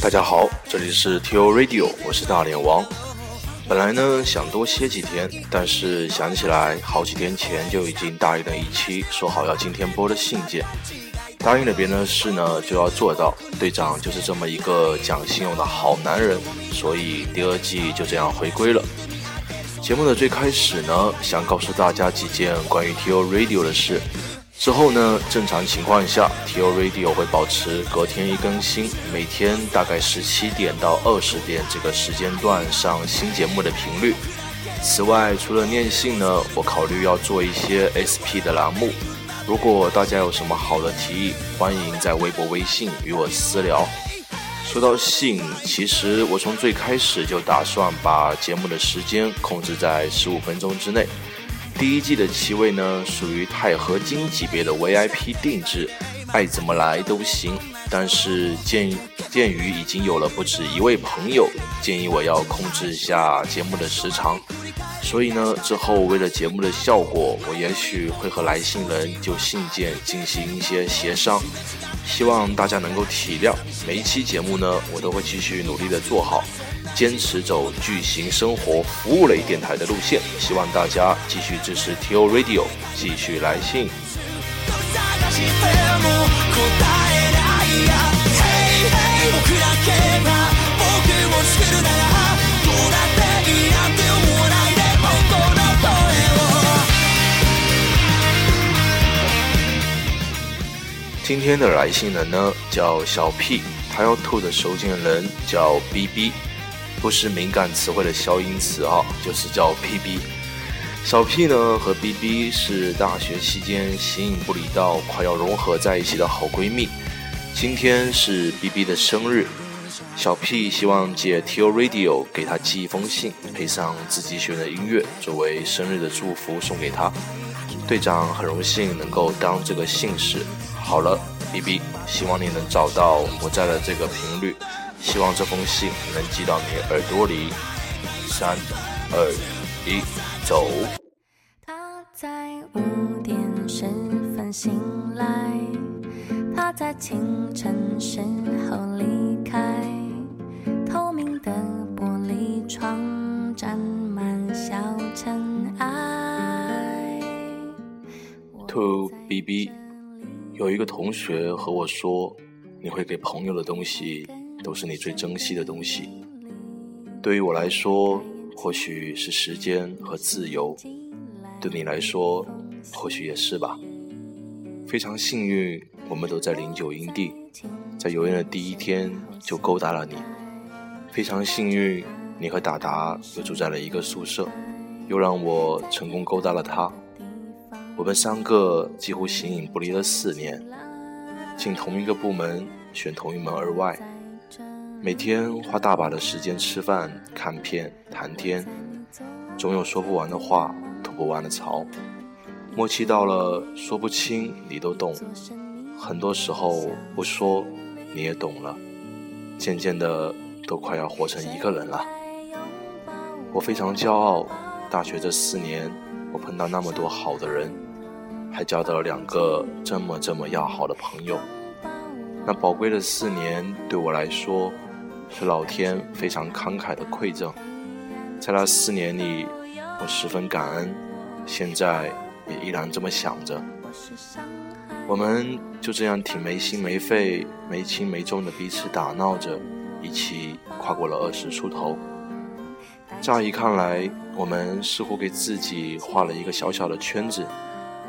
大家好，这里是 T O Radio，我是大脸王。本来呢想多歇几天，但是想起来好几天前就已经答应了一期，说好要今天播的信件。答应了别人的事呢就要做到，队长就是这么一个讲信用的好男人，所以第二季就这样回归了。节目的最开始呢，想告诉大家几件关于 T O Radio 的事。之后呢，正常情况下，T O Radio 会保持隔天一更新，每天大概十七点到二十点这个时间段上新节目的频率。此外，除了念信呢，我考虑要做一些 SP 的栏目。如果大家有什么好的提议，欢迎在微博、微信与我私聊。说到信，其实我从最开始就打算把节目的时间控制在十五分钟之内。第一季的七位呢，属于钛合金级别的 VIP 定制，爱怎么来都行。但是鉴鉴于已经有了不止一位朋友建议我要控制一下节目的时长，所以呢，之后为了节目的效果，我也许会和来信人就信件进行一些协商。希望大家能够体谅，每一期节目呢，我都会继续努力的做好。坚持走巨型生活服务类电台的路线，希望大家继续支持 T O Radio，继续来信。今天的来信人呢叫小 P，他要吐的收件人叫 B B。不是敏感词汇的消音词啊，就是叫 P B。小 P 呢和 B B 是大学期间形影不离到快要融合在一起的好闺蜜。今天是 B B 的生日，小 P 希望借 T O Radio 给她寄一封信，配上自己选的音乐作为生日的祝福送给她。队长很荣幸能够当这个信使。好了，B B，希望你能找到我在的这个频率。希望这封信能寄到你耳朵里。三、二、一，走。他在五点十分醒来，他在清晨时候离开。透明的玻璃窗沾满小尘埃。To B B，有一个同学和我说，你会给朋友的东西。都是你最珍惜的东西。对于我来说，或许是时间和自由；对你来说，或许也是吧。非常幸运，我们都在零九营地，在游园的第一天就勾搭了你。非常幸运，你和达达又住在了一个宿舍，又让我成功勾搭了他。我们三个几乎形影不离了四年，进同一个部门，选同一门而外。每天花大把的时间吃饭、看片、谈天，总有说不完的话、吐不完的槽，默契到了说不清你都懂，很多时候不说你也懂了，渐渐的都快要活成一个人了。我非常骄傲，大学这四年我碰到那么多好的人，还交到了两个这么这么要好的朋友。那宝贵的四年对我来说。是老天非常慷慨的馈赠，在那四年里，我十分感恩，现在也依然这么想着。我们就这样挺没心没肺、没轻没重的彼此打闹着，一起跨过了二十出头。乍一看来，我们似乎给自己画了一个小小的圈子，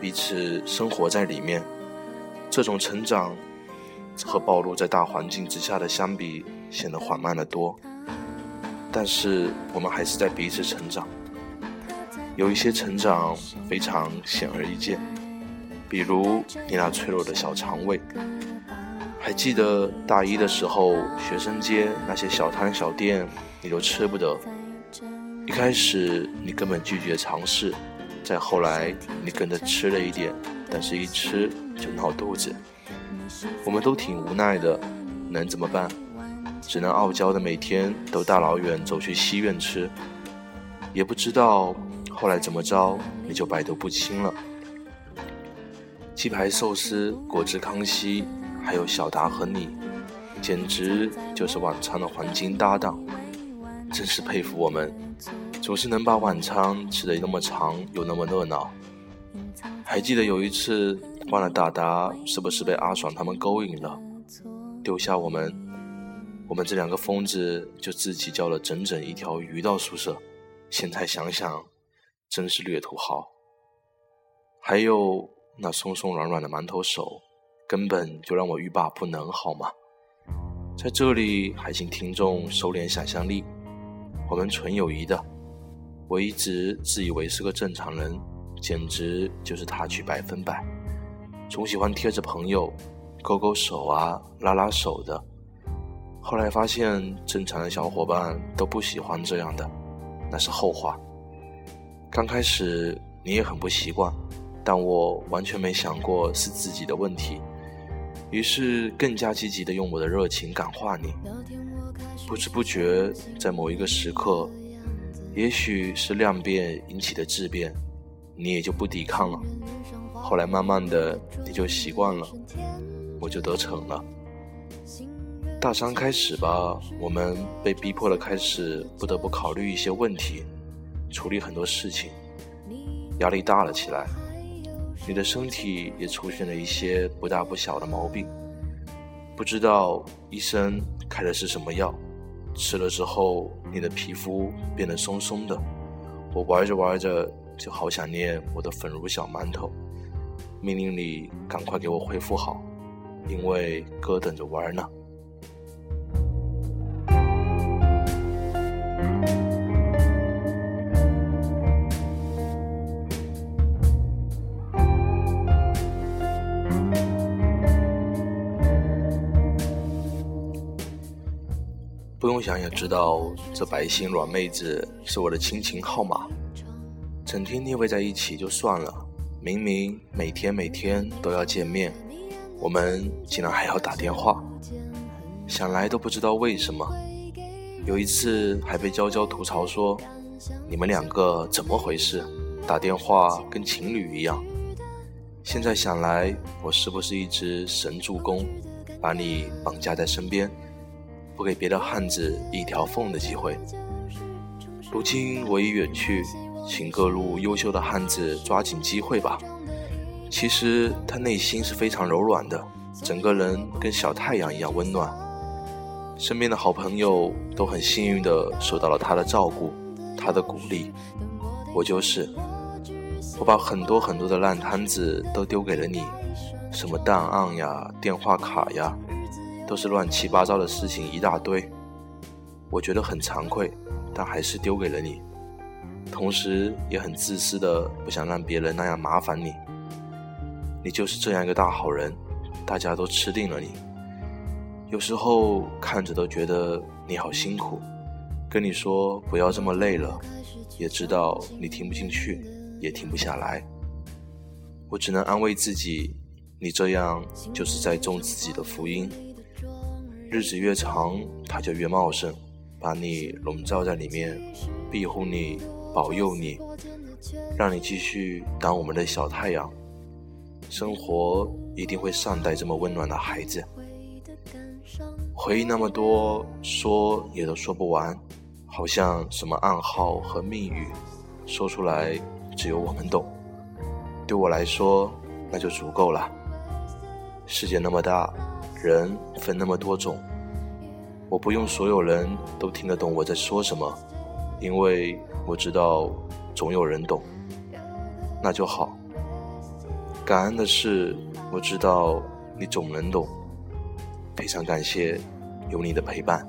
彼此生活在里面。这种成长。和暴露在大环境之下的相比，显得缓慢得多。但是我们还是在彼此成长，有一些成长非常显而易见，比如你那脆弱的小肠胃。还记得大一的时候，学生街那些小摊小店，你都吃不得。一开始你根本拒绝尝试，再后来你跟着吃了一点，但是一吃就闹肚子。我们都挺无奈的，能怎么办？只能傲娇的每天都大老远走去西苑吃，也不知道后来怎么着，你就百毒不侵了。鸡排、寿司、果汁、康熙，还有小达和你，简直就是晚餐的黄金搭档。真是佩服我们，总是能把晚餐吃得那么长又那么热闹。还记得有一次，忘了大达是不是被阿爽他们勾引了，丢下我们，我们这两个疯子就自己叫了整整一条鱼到宿舍。现在想想，真是略土豪。还有。那松松软软的馒头手，根本就让我欲罢不能，好吗？在这里还请听众收敛想象力，我们纯友谊的。我一直自以为是个正常人，简直就是他去百分百。总喜欢贴着朋友，勾勾手啊，拉拉手的。后来发现，正常的小伙伴都不喜欢这样的，那是后话。刚开始你也很不习惯。但我完全没想过是自己的问题，于是更加积极的用我的热情感化你。不知不觉，在某一个时刻，也许是量变引起的质变，你也就不抵抗了。后来慢慢的，你就习惯了，我就得逞了。大三开始吧，我们被逼迫的开始不得不考虑一些问题，处理很多事情，压力大了起来。你的身体也出现了一些不大不小的毛病，不知道医生开的是什么药，吃了之后你的皮肤变得松松的，我玩着玩着就好想念我的粉如小馒头，命令你赶快给我恢复好，因为哥等着玩呢。不用想也知道，这白心软妹子是我的亲情号码。整天腻味在一起就算了，明明每天每天都要见面，我们竟然还要打电话，想来都不知道为什么。有一次还被娇娇吐槽说：“你们两个怎么回事？打电话跟情侣一样。”现在想来，我是不是一只神助攻，把你绑架在身边？不给别的汉子一条缝的机会。如今我已远去，请各路优秀的汉子抓紧机会吧。其实他内心是非常柔软的，整个人跟小太阳一样温暖。身边的好朋友都很幸运的受到了他的照顾，他的鼓励。我就是，我把很多很多的烂摊子都丢给了你，什么档案呀、电话卡呀。都是乱七八糟的事情一大堆，我觉得很惭愧，但还是丢给了你。同时也很自私的不想让别人那样麻烦你。你就是这样一个大好人，大家都吃定了你。有时候看着都觉得你好辛苦，跟你说不要这么累了，也知道你听不进去，也停不下来。我只能安慰自己，你这样就是在种自己的福音。日子越长，它就越茂盛，把你笼罩在里面，庇护你，保佑你，让你继续当我们的小太阳。生活一定会善待这么温暖的孩子。回忆那么多，说也都说不完，好像什么暗号和密语，说出来只有我们懂。对我来说，那就足够了。世界那么大。人分那么多种，我不用所有人都听得懂我在说什么，因为我知道总有人懂，那就好。感恩的是，我知道你总能懂，非常感谢有你的陪伴。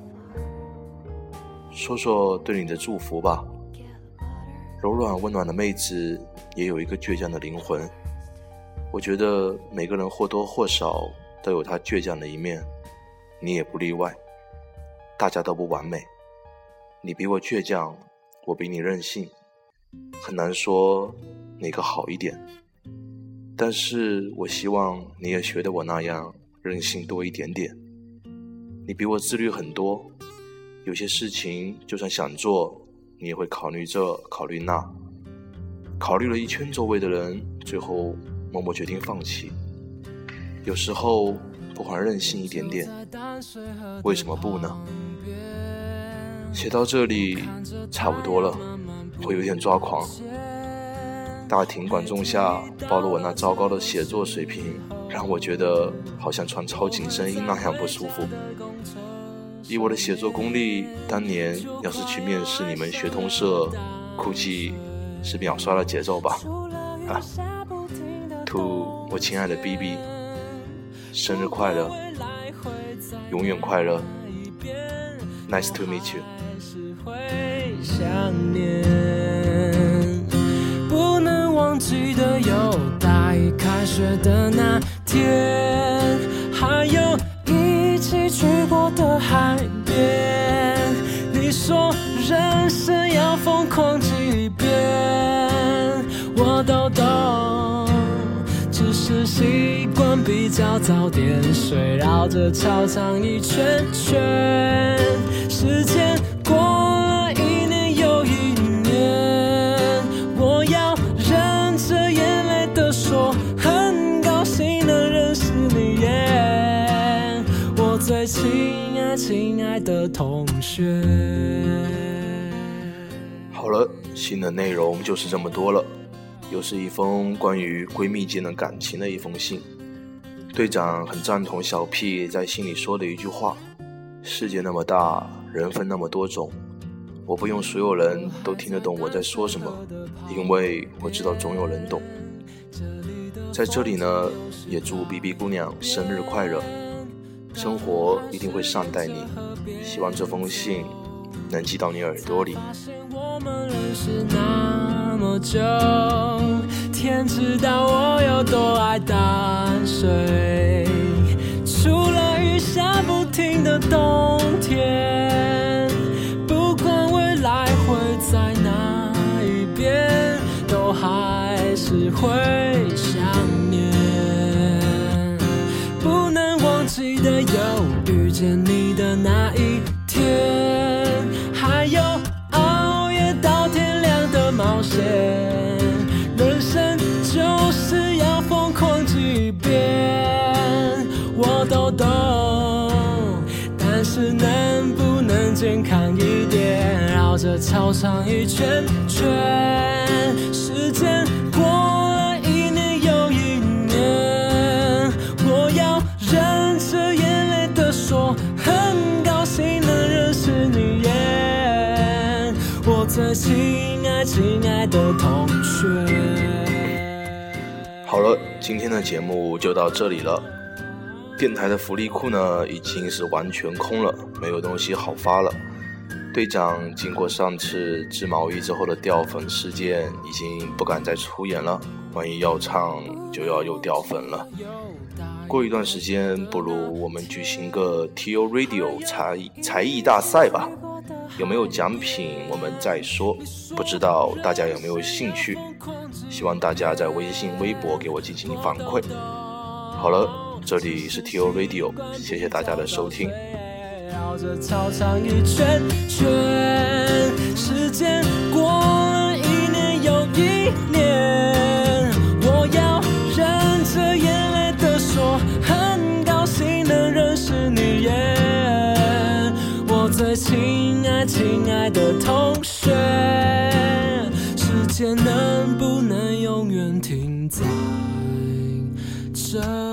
说说对你的祝福吧，柔软温暖的妹子也有一个倔强的灵魂，我觉得每个人或多或少。都有他倔强的一面，你也不例外。大家都不完美，你比我倔强，我比你任性，很难说哪个好一点。但是我希望你也学得我那样任性多一点点。你比我自律很多，有些事情就算想做，你也会考虑这考虑那，考虑了一圈周围的人，最后默默决定放弃。有时候不妨任性一点点，为什么不呢？写到这里差不多了，会有点抓狂。大庭广众下暴露我那糟糕的写作水平，让我觉得好像穿超紧身衣那样不舒服。以我的写作功力，当年要是去面试你们学通社，估计是秒刷了节奏吧。啊，To 我亲爱的 BB，生日快乐，永远快乐，Nice to meet you。不能忘记的有大一开学的那天，还有一起去过的海边。你说人生要疯狂惯比较早点睡，绕着操场一圈圈，时间过了一年又一年，我要忍着眼泪的说，很高兴能认识你耶，我最亲爱亲爱的同学。好了，新的内容就是这么多了。又是一封关于闺蜜间的感情的一封信。队长很赞同小 P 在信里说的一句话：“世界那么大，人分那么多种，我不用所有人都听得懂我在说什么，因为我知道总有人懂。”在这里呢，也祝 BB 姑娘生日快乐，生活一定会善待你。希望这封信能寄到你耳朵里。天知道我有多爱淡水。除了雨下不停的冬天，不管未来会在哪一边，都还是会点？绕着操场一圈圈，时间过了一年又一年，我要忍着眼泪的说，很高兴能认识你耶，我最亲爱亲爱的同学。好了，今天的节目就到这里了。电台的福利库呢，已经是完全空了，没有东西好发了。队长经过上次织毛衣之后的掉粉事件，已经不敢再出演了。万一要唱，就要又掉粉了。过一段时间，不如我们举行个 T.O. Radio 才才艺大赛吧。有没有奖品，我们再说。不知道大家有没有兴趣？希望大家在微信、微博给我进行反馈。好了，这里是 T.O. Radio，谢谢大家的收听。绕着操场一圈圈，时间过了一年又一年，我要忍着眼泪的说，很高兴能认识你耶，我最亲爱亲爱的同学，时间能不能永远停在这？